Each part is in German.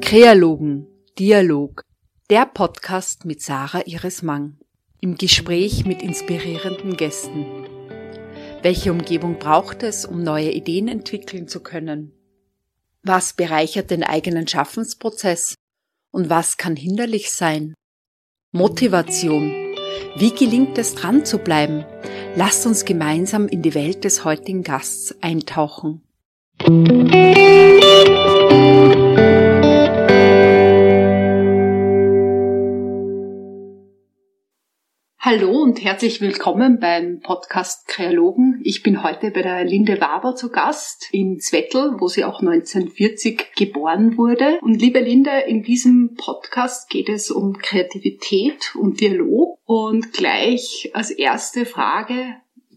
Kreologen Dialog der Podcast mit Sarah Iris Mang im Gespräch mit inspirierenden Gästen. Welche Umgebung braucht es, um neue Ideen entwickeln zu können? Was bereichert den eigenen Schaffensprozess und was kann hinderlich sein? Motivation. Wie gelingt es dran zu bleiben? Lasst uns gemeinsam in die Welt des heutigen Gasts eintauchen. Hallo und herzlich willkommen beim Podcast Kreologen. Ich bin heute bei der Linde Waber zu Gast in Zwettl, wo sie auch 1940 geboren wurde. Und liebe Linde, in diesem Podcast geht es um Kreativität und Dialog. Und gleich als erste Frage,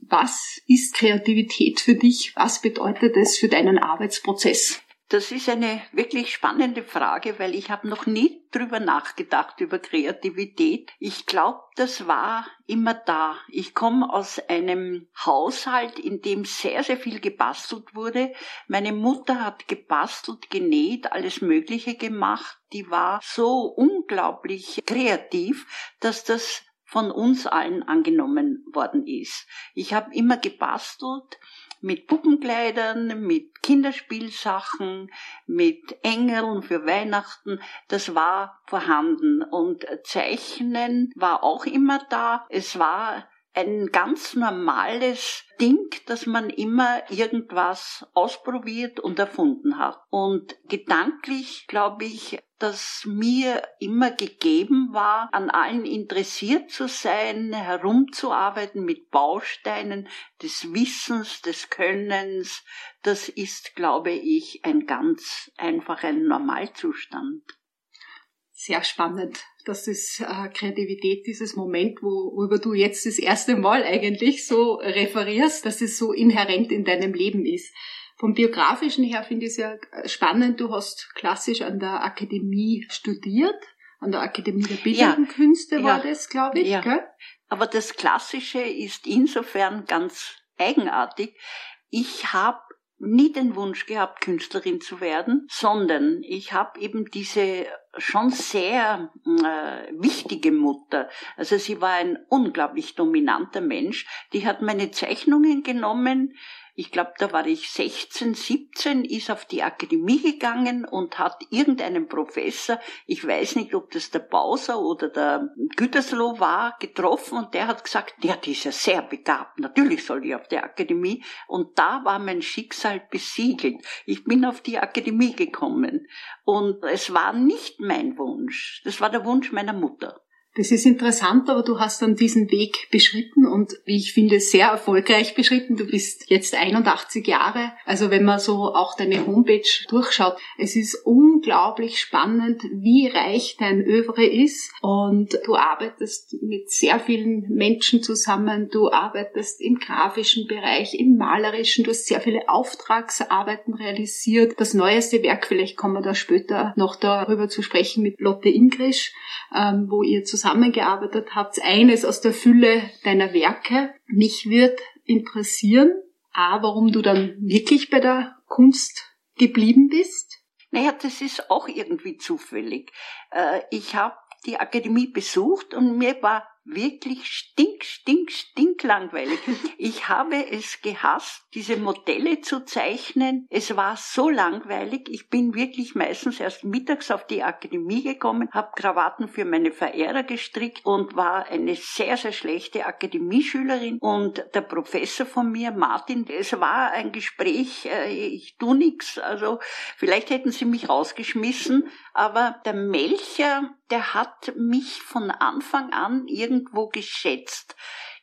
was ist Kreativität für dich? Was bedeutet es für deinen Arbeitsprozess? Das ist eine wirklich spannende Frage, weil ich habe noch nie drüber nachgedacht über Kreativität. Ich glaube, das war immer da. Ich komme aus einem Haushalt, in dem sehr, sehr viel gebastelt wurde. Meine Mutter hat gebastelt, genäht, alles Mögliche gemacht. Die war so unglaublich kreativ, dass das von uns allen angenommen worden ist. Ich habe immer gebastelt mit Puppenkleidern, mit Kinderspielsachen, mit Engeln für Weihnachten. Das war vorhanden. Und Zeichnen war auch immer da. Es war ein ganz normales Ding, dass man immer irgendwas ausprobiert und erfunden hat. Und gedanklich glaube ich, dass mir immer gegeben war, an allen interessiert zu sein, herumzuarbeiten mit Bausteinen des Wissens, des Könnens. Das ist, glaube ich, ein ganz einfacher Normalzustand. Sehr spannend. Das ist äh, Kreativität, dieses Moment, wo, worüber du jetzt das erste Mal eigentlich so referierst, dass es so inhärent in deinem Leben ist. Vom biografischen her finde ich es ja spannend. Du hast klassisch an der Akademie studiert, an der Akademie der Bildenden ja, Künste war ja, das, glaube ich. Ja. Gell? Aber das Klassische ist insofern ganz eigenartig. Ich habe nie den Wunsch gehabt, Künstlerin zu werden, sondern ich habe eben diese schon sehr äh, wichtige Mutter. Also sie war ein unglaublich dominanter Mensch. Die hat meine Zeichnungen genommen, ich glaube, da war ich 16, 17, ist auf die Akademie gegangen und hat irgendeinen Professor, ich weiß nicht, ob das der Bauser oder der Gütersloh war, getroffen und der hat gesagt, ja, die ist ja sehr begabt, natürlich soll die auf die Akademie. Und da war mein Schicksal besiegelt. Ich bin auf die Akademie gekommen und es war nicht mein Wunsch, das war der Wunsch meiner Mutter. Das ist interessant, aber du hast dann diesen Weg beschritten und wie ich finde, sehr erfolgreich beschritten. Du bist jetzt 81 Jahre. Also wenn man so auch deine Homepage durchschaut, es ist unglaublich spannend, wie reich dein Övre ist und du arbeitest mit sehr vielen Menschen zusammen. Du arbeitest im grafischen Bereich, im malerischen. Du hast sehr viele Auftragsarbeiten realisiert. Das neueste Werk, vielleicht kommen wir da später noch darüber zu sprechen mit Lotte Ingrisch, ähm, wo ihr zusammen zusammengearbeitet habt, eines aus der Fülle deiner Werke. Mich wird interessieren, A, warum du dann wirklich bei der Kunst geblieben bist. Naja, das ist auch irgendwie zufällig. Äh, ich habe die Akademie besucht und mir war wirklich stink, stink, stink langweilig. Ich habe es gehasst, diese Modelle zu zeichnen. Es war so langweilig. Ich bin wirklich meistens erst mittags auf die Akademie gekommen, habe Krawatten für meine Verehrer gestrickt und war eine sehr, sehr schlechte Akademieschülerin. Und der Professor von mir, Martin, es war ein Gespräch, äh, ich tu nix. Also vielleicht hätten sie mich rausgeschmissen, aber der Melcher, der hat mich von Anfang an irgendwo geschätzt.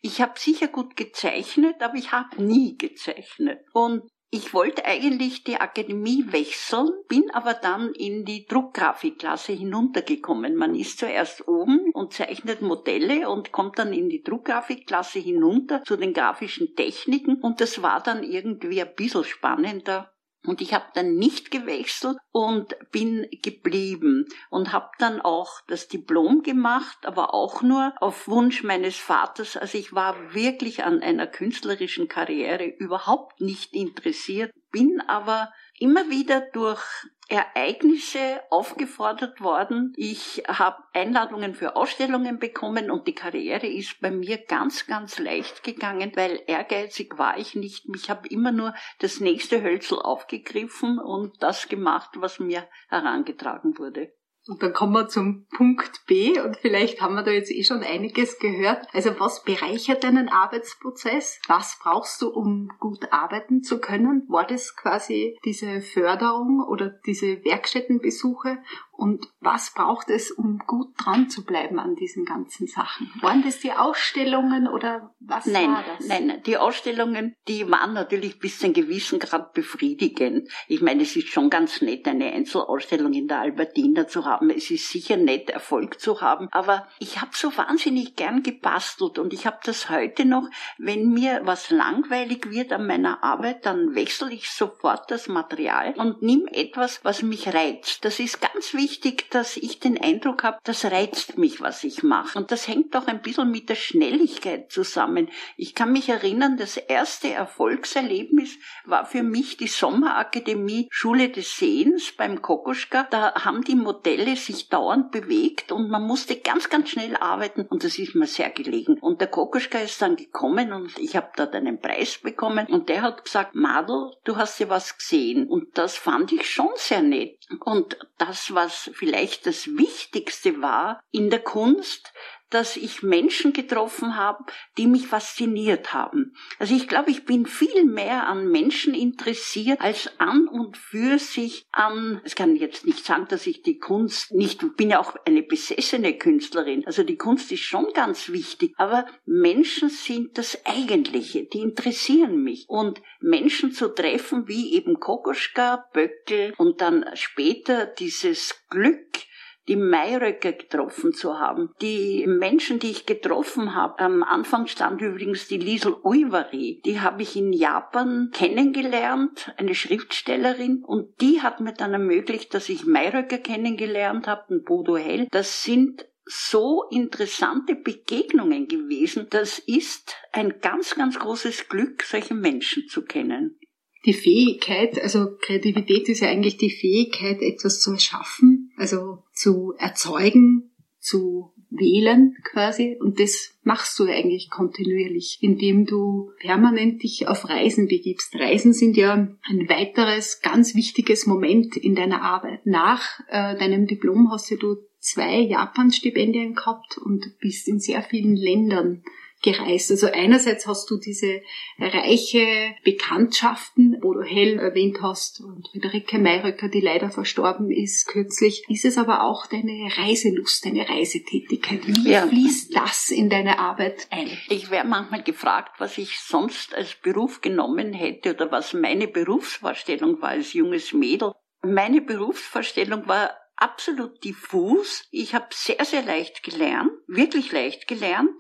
Ich habe sicher gut gezeichnet, aber ich habe nie gezeichnet. Und ich wollte eigentlich die Akademie wechseln, bin aber dann in die Druckgrafikklasse hinuntergekommen. Man ist zuerst oben und zeichnet Modelle und kommt dann in die Druckgrafikklasse hinunter zu den grafischen Techniken und das war dann irgendwie ein bisschen spannender Und ich habe dann nicht gewechselt und bin geblieben und habe dann auch das Diplom gemacht, aber auch nur auf Wunsch meines Vaters. Also ich war wirklich an einer künstlerischen Karriere überhaupt nicht interessiert, bin aber immer wieder durch Ereignisse aufgefordert worden. Ich habe Einladungen für Ausstellungen bekommen und die Karriere ist bei mir ganz, ganz leicht gegangen, weil ehrgeizig war ich nicht. Ich habe immer nur das nächste Hölzel aufgegriffen und das gemacht, was mir herangetragen wurde. Und dann kommen wir zum Punkt B und vielleicht haben wir da jetzt eh schon einiges gehört. Also was bereichert deinen Arbeitsprozess? Was brauchst du, um gut arbeiten zu können? War das quasi diese Förderung oder diese Werkstättenbesuche? Und was braucht es, um gut dran zu bleiben an diesen ganzen Sachen? Waren das die Ausstellungen oder was nein, war das? Nein, die Ausstellungen, die waren natürlich bis zu einem gewissen Grad befriedigend. Ich meine, es ist schon ganz nett, eine Einzelausstellung in der Albertina zu haben. Es ist sicher nett, Erfolg zu haben. Aber ich habe so wahnsinnig gern gebastelt und ich habe das heute noch, wenn mir was langweilig wird an meiner Arbeit, dann wechsle ich sofort das Material und nimm etwas, was mich reizt. Das ist ganz wichtig wichtig, dass ich den Eindruck habe, das reizt mich, was ich mache. Und das hängt auch ein bisschen mit der Schnelligkeit zusammen. Ich kann mich erinnern, das erste Erfolgserlebnis war für mich die Sommerakademie Schule des Sehens beim Kokoschka. Da haben die Modelle sich dauernd bewegt und man musste ganz, ganz schnell arbeiten und das ist mir sehr gelegen. Und der Kokoschka ist dann gekommen und ich habe dort einen Preis bekommen und der hat gesagt, Madel, du hast ja was gesehen und das fand ich schon sehr nett. Und das, was vielleicht das Wichtigste war in der Kunst, dass ich Menschen getroffen habe, die mich fasziniert haben. Also ich glaube, ich bin viel mehr an Menschen interessiert als an und für sich an, es kann jetzt nicht sagen, dass ich die Kunst nicht, bin ja auch eine besessene Künstlerin. Also die Kunst ist schon ganz wichtig, aber Menschen sind das Eigentliche, die interessieren mich. Und Menschen zu treffen, wie eben Kokoschka, Böckel und dann später dieses Glück, die Mayröcker getroffen zu haben. Die Menschen, die ich getroffen habe, am Anfang stand übrigens die Liesel Uivari, die habe ich in Japan kennengelernt, eine Schriftstellerin, und die hat mir dann ermöglicht, dass ich Mayröcker kennengelernt habe, und Bodo Hell. Das sind so interessante Begegnungen gewesen. Das ist ein ganz, ganz großes Glück, solche Menschen zu kennen die Fähigkeit, also Kreativität ist ja eigentlich die Fähigkeit, etwas zu erschaffen, also zu erzeugen, zu wählen quasi. Und das machst du eigentlich kontinuierlich, indem du permanent dich auf Reisen begibst. Reisen sind ja ein weiteres ganz wichtiges Moment in deiner Arbeit. Nach äh, deinem Diplom hast du zwei Japan-Stipendien gehabt und bist in sehr vielen Ländern gereist. Also einerseits hast du diese reiche Bekanntschaften, wo du Hell erwähnt hast und Friederike Mayröcker, die leider verstorben ist kürzlich. Ist es aber auch deine Reiselust, deine Reisetätigkeit? Wie ja. fließt das in deine Arbeit ein? Ich werde manchmal gefragt, was ich sonst als Beruf genommen hätte oder was meine Berufsvorstellung war als junges Mädel. Meine Berufsvorstellung war absolut diffus. Ich habe sehr, sehr leicht gelernt, wirklich leicht gelernt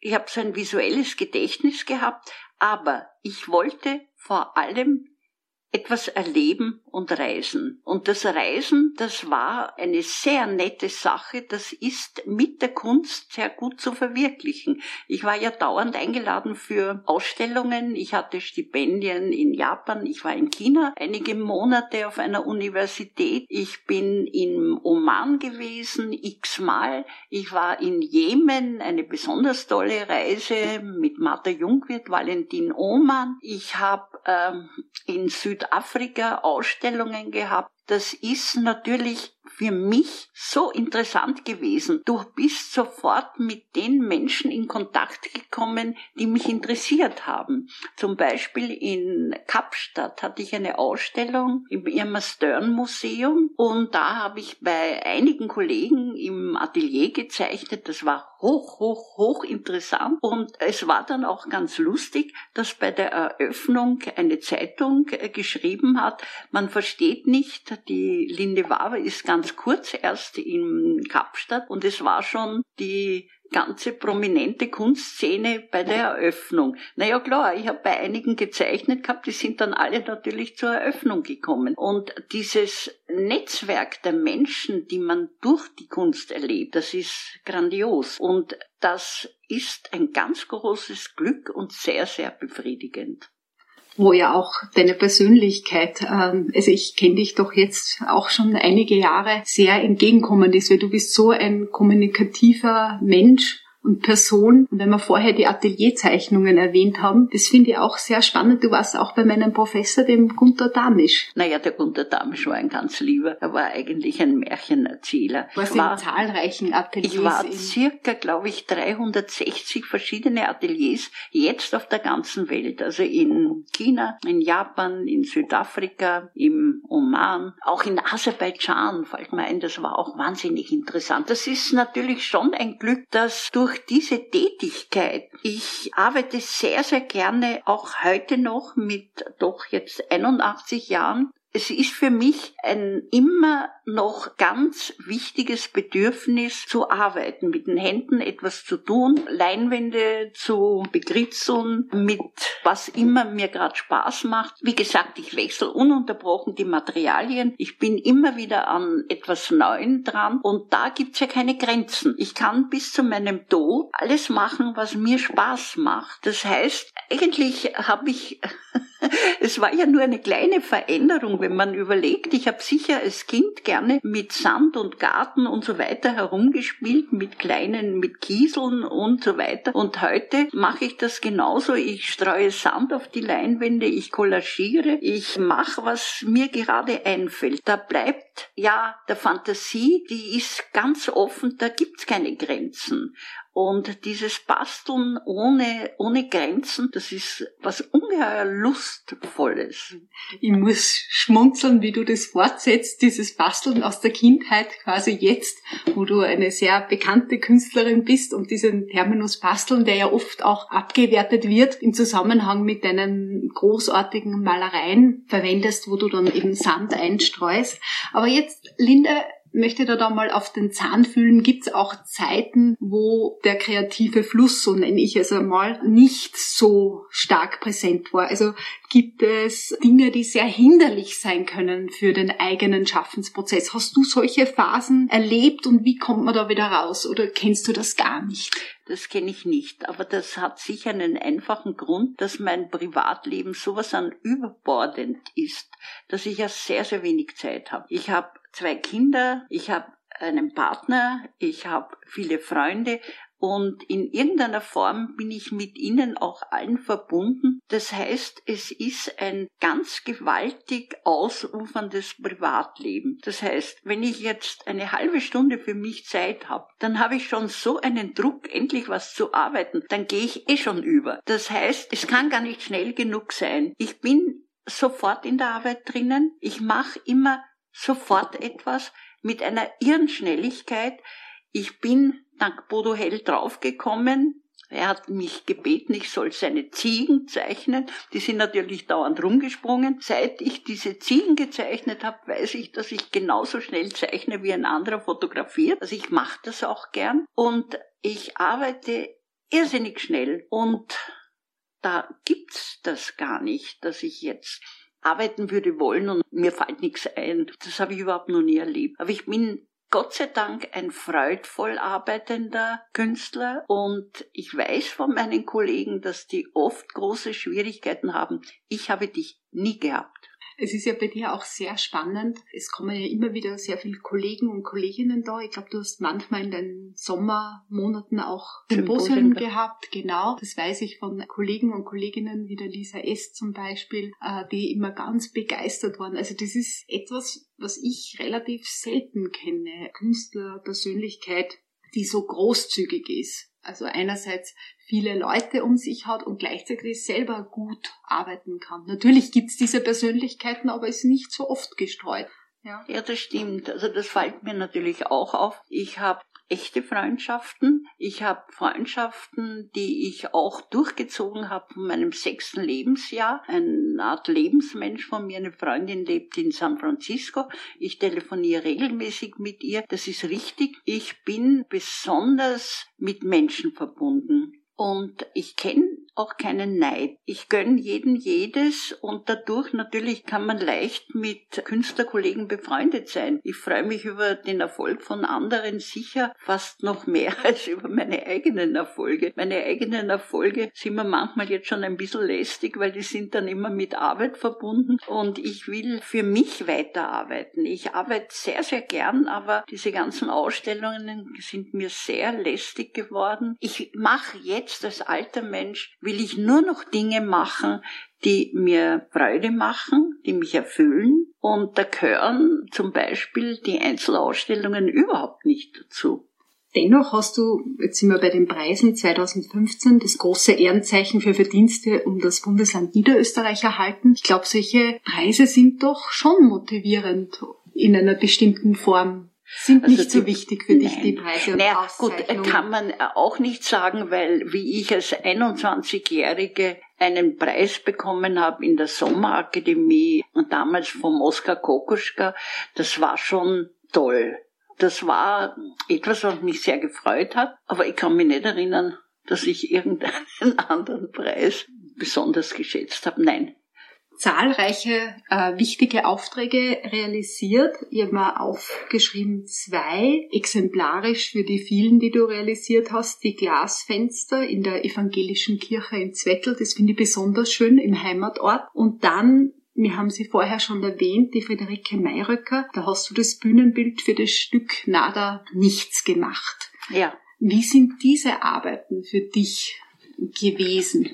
ich habe so ein visuelles Gedächtnis gehabt, aber ich wollte vor allem etwas erleben und reisen. Und das Reisen, das war eine sehr nette Sache. Das ist mit der Kunst sehr gut zu verwirklichen. Ich war ja dauernd eingeladen für Ausstellungen. Ich hatte Stipendien in Japan. Ich war in China einige Monate auf einer Universität. Ich bin in Oman gewesen, x-mal. Ich war in Jemen, eine besonders tolle Reise mit Martha Jungwirth, Valentin Oman. Ich habe ähm, in Südafrika Ausstellungen gehabt. Das ist natürlich für mich so interessant gewesen. Du bist sofort mit den Menschen in Kontakt gekommen, die mich interessiert haben. Zum Beispiel in Kapstadt hatte ich eine Ausstellung im Irma Stern Museum und da habe ich bei einigen Kollegen im Atelier gezeichnet. Das war hoch, hoch, hoch interessant und es war dann auch ganz lustig, dass bei der Eröffnung eine Zeitung geschrieben hat, man versteht nicht, die Linde Waber ist ganz ganz kurz erst in Kapstadt und es war schon die ganze prominente Kunstszene bei der Eröffnung. Naja klar, ich habe bei einigen gezeichnet gehabt, die sind dann alle natürlich zur Eröffnung gekommen. Und dieses Netzwerk der Menschen, die man durch die Kunst erlebt, das ist grandios. Und das ist ein ganz großes Glück und sehr, sehr befriedigend wo ja auch deine Persönlichkeit, ähm, also ich kenne dich doch jetzt auch schon einige Jahre, sehr entgegenkommend ist, weil du bist so ein kommunikativer Mensch und Person. Und wenn wir vorher die Atelierzeichnungen erwähnt haben, das finde ich auch sehr spannend. Du warst auch bei meinem Professor, dem Gunter Damisch. Naja, der Gunter Damisch war ein ganz lieber. Er war eigentlich ein Märchenerzähler. Was war in zahlreichen Ateliers? Ich war circa, glaube ich, 360 verschiedene Ateliers jetzt auf der ganzen Welt. Also in China, in Japan, in Südafrika, im Oman, auch in Aserbaidschan, fällt mir ein, das war auch wahnsinnig interessant. Das ist natürlich schon ein Glück, dass durch durch diese Tätigkeit, ich arbeite sehr, sehr gerne auch heute noch mit doch jetzt 81 Jahren es ist für mich ein immer noch ganz wichtiges Bedürfnis zu arbeiten, mit den Händen etwas zu tun, Leinwände zu bekritzeln, mit was immer mir gerade Spaß macht. Wie gesagt, ich wechsle ununterbrochen die Materialien. Ich bin immer wieder an etwas Neuem dran und da gibt's ja keine Grenzen. Ich kann bis zu meinem Tod alles machen, was mir Spaß macht. Das heißt, eigentlich habe ich es war ja nur eine kleine Veränderung, wenn man überlegt. Ich habe sicher als Kind gerne mit Sand und Garten und so weiter herumgespielt, mit kleinen, mit Kieseln und so weiter. Und heute mache ich das genauso. Ich streue Sand auf die Leinwände, ich kollagiere, ich mache, was mir gerade einfällt. Da bleibt ja der Fantasie, die ist ganz offen, da gibt's keine Grenzen. Und dieses Basteln ohne, ohne Grenzen, das ist was ungeheuer Lustvolles. Ich muss schmunzeln, wie du das fortsetzt, dieses Basteln aus der Kindheit quasi jetzt, wo du eine sehr bekannte Künstlerin bist und diesen Terminus Basteln, der ja oft auch abgewertet wird, im Zusammenhang mit deinen großartigen Malereien verwendest, wo du dann eben Sand einstreust. Aber jetzt, Linda, möchte da, da mal auf den Zahn fühlen. Gibt es auch Zeiten, wo der kreative Fluss, so nenne ich es einmal, nicht so stark präsent war? Also gibt es Dinge, die sehr hinderlich sein können für den eigenen Schaffensprozess? Hast du solche Phasen erlebt und wie kommt man da wieder raus? Oder kennst du das gar nicht? Das kenne ich nicht, aber das hat sicher einen einfachen Grund, dass mein Privatleben sowas an überbordend ist, dass ich ja sehr, sehr wenig Zeit habe. Ich habe zwei Kinder, ich habe einen Partner, ich habe viele Freunde und in irgendeiner Form bin ich mit ihnen auch allen verbunden. Das heißt, es ist ein ganz gewaltig ausuferndes Privatleben. Das heißt, wenn ich jetzt eine halbe Stunde für mich Zeit habe, dann habe ich schon so einen Druck, endlich was zu arbeiten, dann gehe ich eh schon über. Das heißt, es kann gar nicht schnell genug sein. Ich bin sofort in der Arbeit drinnen. Ich mache immer sofort etwas mit einer irren Schnelligkeit. Ich bin dank Bodo Hell draufgekommen. Er hat mich gebeten, ich soll seine Ziegen zeichnen. Die sind natürlich dauernd rumgesprungen. Seit ich diese Ziegen gezeichnet habe, weiß ich, dass ich genauso schnell zeichne wie ein anderer fotografiert. Also ich mache das auch gern. Und ich arbeite irrsinnig schnell. Und da gibt's das gar nicht, dass ich jetzt arbeiten würde wollen und mir fällt nichts ein. Das habe ich überhaupt noch nie erlebt. Aber ich bin Gott sei Dank ein freudvoll arbeitender Künstler und ich weiß von meinen Kollegen, dass die oft große Schwierigkeiten haben. Ich habe dich nie gehabt. Es ist ja bei dir auch sehr spannend. Es kommen ja immer wieder sehr viele Kollegen und Kolleginnen da. Ich glaube, du hast manchmal in den Sommermonaten auch Symposien gehabt. Genau, das weiß ich von Kollegen und Kolleginnen wie der Lisa S. zum Beispiel, äh, die immer ganz begeistert waren. Also das ist etwas, was ich relativ selten kenne. Künstler, Persönlichkeit, die so großzügig ist. Also einerseits viele Leute um sich hat und gleichzeitig selber gut arbeiten kann. Natürlich gibt's diese Persönlichkeiten, aber ist nicht so oft gestreut. Ja. ja, das stimmt. Also das fällt mir natürlich auch auf. Ich habe echte Freundschaften. Ich habe Freundschaften, die ich auch durchgezogen habe von meinem sechsten Lebensjahr. Eine Art Lebensmensch von mir, eine Freundin lebt in San Francisco. Ich telefoniere regelmäßig mit ihr. Das ist richtig. Ich bin besonders mit Menschen verbunden. Und ich kenne auch keinen Neid. Ich gönne jeden jedes und dadurch natürlich kann man leicht mit Künstlerkollegen befreundet sein. Ich freue mich über den Erfolg von anderen sicher fast noch mehr als über meine eigenen Erfolge. Meine eigenen Erfolge sind mir manchmal jetzt schon ein bisschen lästig, weil die sind dann immer mit Arbeit verbunden und ich will für mich weiterarbeiten. Ich arbeite sehr, sehr gern, aber diese ganzen Ausstellungen sind mir sehr lästig geworden. Ich mache jetzt als alter Mensch will ich nur noch Dinge machen, die mir Freude machen, die mich erfüllen. Und da gehören zum Beispiel die Einzelausstellungen überhaupt nicht dazu. Dennoch hast du, jetzt sind wir bei den Preisen 2015, das große Ehrenzeichen für Verdienste um das Bundesland Niederösterreich erhalten. Ich glaube, solche Preise sind doch schon motivierend in einer bestimmten Form sind also nicht so wichtig für dich, die Preise und naja, Gut, kann man auch nicht sagen, weil wie ich als 21-Jährige einen Preis bekommen habe in der Sommerakademie und damals vom Oskar Kokoschka, das war schon toll. Das war etwas, was mich sehr gefreut hat, aber ich kann mich nicht erinnern, dass ich irgendeinen anderen Preis besonders geschätzt habe. Nein, zahlreiche äh, wichtige Aufträge realisiert. Ich habe mal aufgeschrieben zwei, exemplarisch für die vielen, die du realisiert hast. Die Glasfenster in der evangelischen Kirche in Zwettel, das finde ich besonders schön im Heimatort. Und dann wir haben sie vorher schon erwähnt, die Friederike Mayröcker. Da hast du das Bühnenbild für das Stück Nada Nichts gemacht. Ja. Wie sind diese Arbeiten für dich gewesen?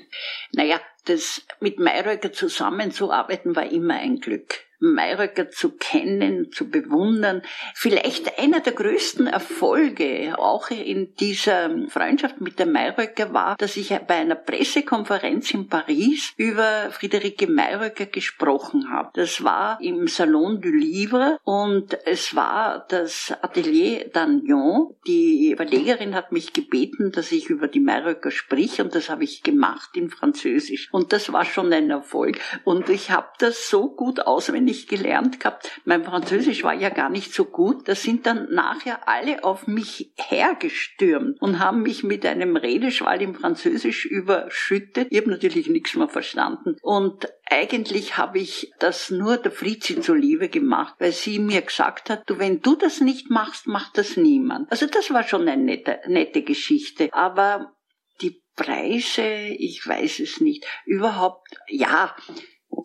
Naja, das mit Mayröcker zusammenzuarbeiten war immer ein Glück. Mayröcker zu kennen, zu bewundern. Vielleicht einer der größten Erfolge auch in dieser Freundschaft mit der Mayröcker war, dass ich bei einer Pressekonferenz in Paris über Friederike Mayröcker gesprochen habe. Das war im Salon du Livre und es war das Atelier d'Agnon. Die Verlegerin hat mich gebeten, dass ich über die Mayröcker sprich und das habe ich gemacht in Französisch. Und das war schon ein Erfolg. Und ich habe das so gut auswendig ich gelernt gehabt. Mein Französisch war ja gar nicht so gut. Da sind dann nachher alle auf mich hergestürmt und haben mich mit einem Redeschwall im Französisch überschüttet. Ich habe natürlich nichts mehr verstanden. Und eigentlich habe ich das nur der Fritzi zuliebe gemacht, weil sie mir gesagt hat, du, wenn du das nicht machst, macht das niemand. Also das war schon eine nette, nette Geschichte. Aber die Preise, ich weiß es nicht. Überhaupt, ja,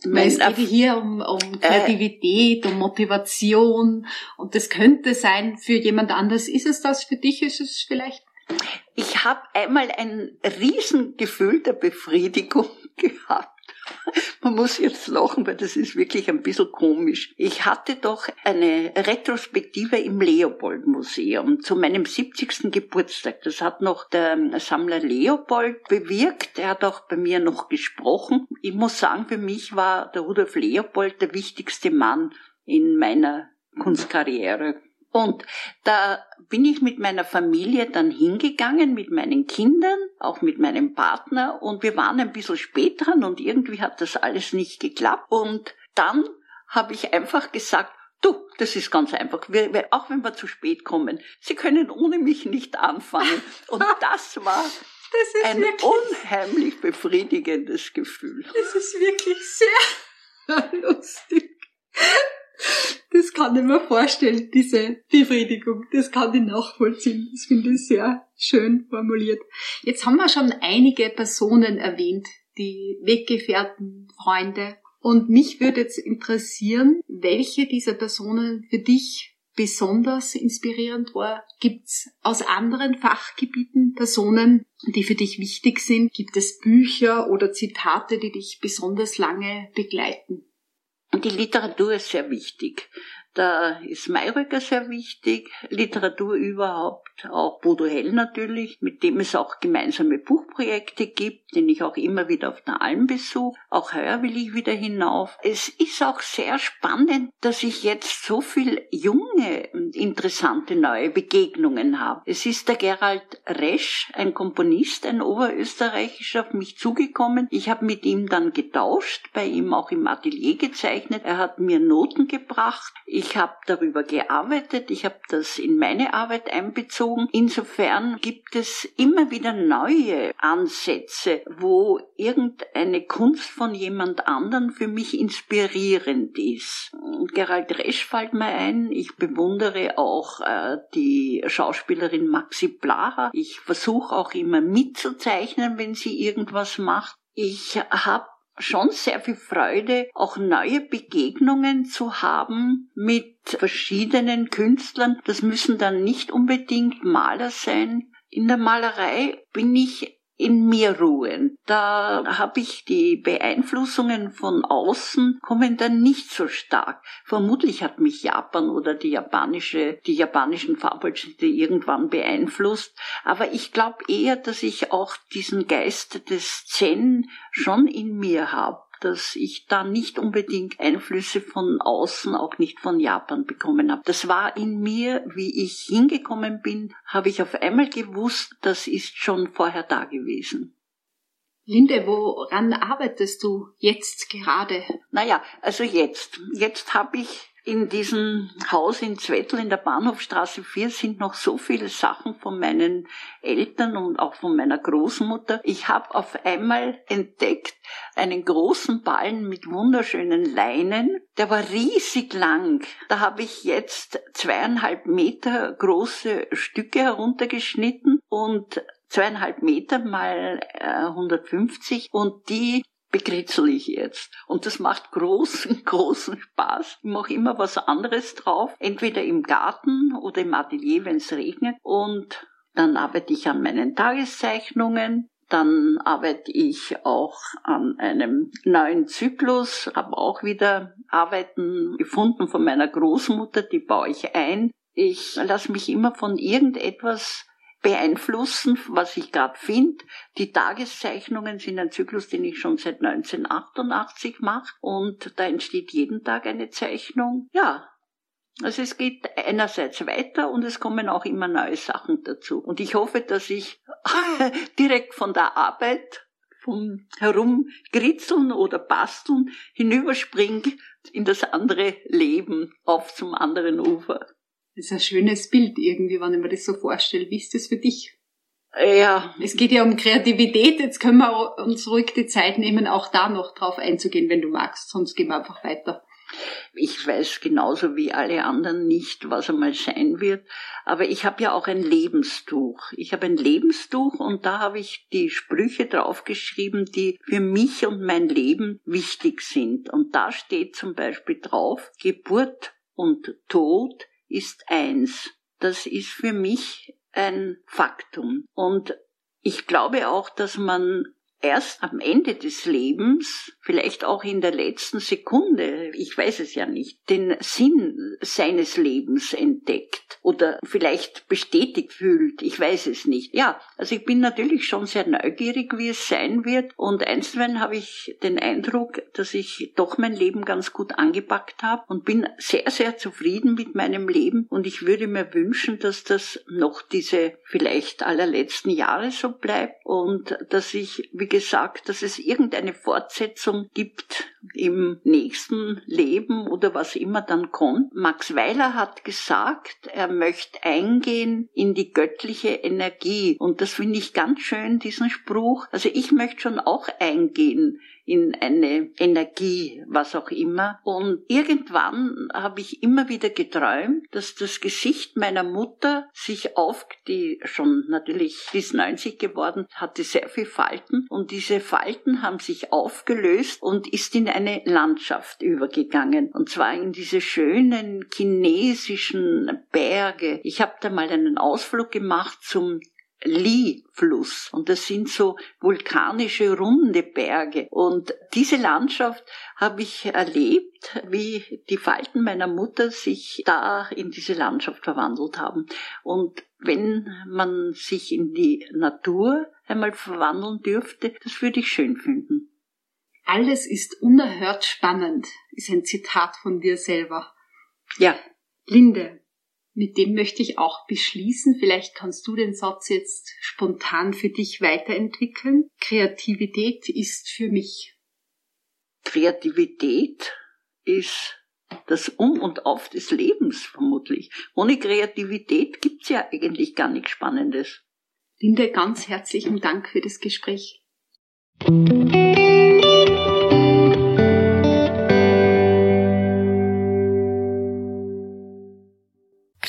weil es geht hier um, um äh, Kreativität, äh, um Motivation und das könnte sein für jemand anders. Ist es das für dich? Ist es vielleicht? Ich habe einmal ein Riesengefühl der Befriedigung gehabt Man muss jetzt lachen, weil das ist wirklich ein bisschen komisch. Ich hatte doch eine Retrospektive im Leopold-Museum zu meinem 70. Geburtstag. Das hat noch der Sammler Leopold bewirkt. Er hat auch bei mir noch gesprochen. Ich muss sagen, für mich war der Rudolf Leopold der wichtigste Mann in meiner Kunstkarriere. Und da bin ich mit meiner Familie dann hingegangen, mit meinen Kindern, auch mit meinem Partner, und wir waren ein bisschen spät dran und irgendwie hat das alles nicht geklappt. Und dann habe ich einfach gesagt, Du, das ist ganz einfach. Wir, wir, auch wenn wir zu spät kommen, Sie können ohne mich nicht anfangen. Und das war das ein unheimlich befriedigendes Gefühl. Das ist wirklich sehr lustig. Das kann ich mir vorstellen, diese Befriedigung. Das kann ich nachvollziehen. Das finde ich sehr schön formuliert. Jetzt haben wir schon einige Personen erwähnt, die Weggefährten, Freunde. Und mich würde jetzt interessieren, welche dieser Personen für dich besonders inspirierend war? Gibt's aus anderen Fachgebieten Personen, die für dich wichtig sind? Gibt es Bücher oder Zitate, die dich besonders lange begleiten? Die Literatur ist sehr wichtig. Da ist Mayröcker sehr wichtig, Literatur überhaupt, auch Bodo Hell natürlich, mit dem es auch gemeinsame Buchprojekte gibt, den ich auch immer wieder auf der Alm besuche. Auch heuer will ich wieder hinauf. Es ist auch sehr spannend, dass ich jetzt so viel junge und interessante neue Begegnungen habe. Es ist der Gerald Resch, ein Komponist, ein Oberösterreichischer, auf mich zugekommen. Ich habe mit ihm dann getauscht, bei ihm auch im Atelier gezeichnet. Er hat mir Noten gebracht. Habe darüber gearbeitet, ich habe das in meine Arbeit einbezogen. Insofern gibt es immer wieder neue Ansätze, wo irgendeine Kunst von jemand anderen für mich inspirierend ist. Gerald Resch fällt mir ein. Ich bewundere auch äh, die Schauspielerin Maxi Blaha. Ich versuche auch immer mitzuzeichnen, wenn sie irgendwas macht. Ich habe schon sehr viel Freude, auch neue Begegnungen zu haben mit verschiedenen Künstlern. Das müssen dann nicht unbedingt Maler sein. In der Malerei bin ich in mir ruhen. Da habe ich die Beeinflussungen von außen kommen dann nicht so stark. Vermutlich hat mich Japan oder die japanische, die japanischen Farbholzschnitte irgendwann beeinflusst. Aber ich glaube eher, dass ich auch diesen Geist des Zen schon in mir habe dass ich da nicht unbedingt Einflüsse von außen, auch nicht von Japan bekommen habe. Das war in mir, wie ich hingekommen bin, habe ich auf einmal gewusst, das ist schon vorher da gewesen. Linde, woran arbeitest du jetzt gerade? Naja, also jetzt. Jetzt habe ich in diesem Haus in Zwettl in der Bahnhofstraße 4 sind noch so viele Sachen von meinen Eltern und auch von meiner Großmutter. Ich habe auf einmal entdeckt einen großen Ballen mit wunderschönen Leinen. Der war riesig lang. Da habe ich jetzt zweieinhalb Meter große Stücke heruntergeschnitten und zweieinhalb Meter mal 150 äh, und die bekritzel ich jetzt. Und das macht großen, großen Spaß. Ich mache immer was anderes drauf, entweder im Garten oder im Atelier, wenn es regnet. Und dann arbeite ich an meinen Tageszeichnungen. Dann arbeite ich auch an einem neuen Zyklus, habe auch wieder Arbeiten gefunden von meiner Großmutter, die baue ich ein. Ich lasse mich immer von irgendetwas beeinflussen, was ich gerade finde. Die Tageszeichnungen sind ein Zyklus, den ich schon seit 1988 mache und da entsteht jeden Tag eine Zeichnung. Ja, also es geht einerseits weiter und es kommen auch immer neue Sachen dazu. Und ich hoffe, dass ich direkt von der Arbeit vom Herumgritzeln oder Basteln hinüberspringe in das andere Leben auf zum anderen Ufer. Das ist ein schönes Bild irgendwie, wenn ich mir das so vorstelle. Wie ist das für dich? Ja. Es geht ja um Kreativität. Jetzt können wir uns ruhig die Zeit nehmen, auch da noch drauf einzugehen, wenn du magst. Sonst gehen wir einfach weiter. Ich weiß genauso wie alle anderen nicht, was einmal sein wird, aber ich habe ja auch ein Lebenstuch. Ich habe ein Lebenstuch und da habe ich die Sprüche draufgeschrieben, die für mich und mein Leben wichtig sind. Und da steht zum Beispiel drauf, Geburt und Tod ist eins. Das ist für mich ein Faktum. Und ich glaube auch, dass man erst am Ende des Lebens, vielleicht auch in der letzten Sekunde, ich weiß es ja nicht, den Sinn seines Lebens entdeckt oder vielleicht bestätigt fühlt, ich weiß es nicht. Ja, also ich bin natürlich schon sehr neugierig, wie es sein wird und einstweilen habe ich den Eindruck, dass ich doch mein Leben ganz gut angepackt habe und bin sehr, sehr zufrieden mit meinem Leben und ich würde mir wünschen, dass das noch diese vielleicht allerletzten Jahre so bleibt und dass ich, wie gesagt, dass es irgendeine Fortsetzung gibt im nächsten Leben oder was immer dann kommt. Max Weiler hat gesagt, er möchte eingehen in die göttliche Energie und das finde ich ganz schön, diesen Spruch. Also ich möchte schon auch eingehen in eine Energie, was auch immer. Und irgendwann habe ich immer wieder geträumt, dass das Gesicht meiner Mutter sich auf, die schon natürlich bis 90 geworden, hatte sehr viel Falten und diese Falten haben sich aufgelöst und ist in eine Landschaft übergegangen. Und zwar in diese schönen chinesischen Berge. Ich habe da mal einen Ausflug gemacht zum Li-Fluss. Und das sind so vulkanische runde Berge. Und diese Landschaft habe ich erlebt, wie die Falten meiner Mutter sich da in diese Landschaft verwandelt haben. Und wenn man sich in die Natur einmal verwandeln dürfte, das würde ich schön finden. Alles ist unerhört spannend, ist ein Zitat von dir selber. Ja. Linde, mit dem möchte ich auch beschließen. Vielleicht kannst du den Satz jetzt spontan für dich weiterentwickeln. Kreativität ist für mich. Kreativität ist das Um und Auf des Lebens vermutlich. Ohne Kreativität gibt's ja eigentlich gar nichts Spannendes. Linde, ganz herzlichen Dank für das Gespräch.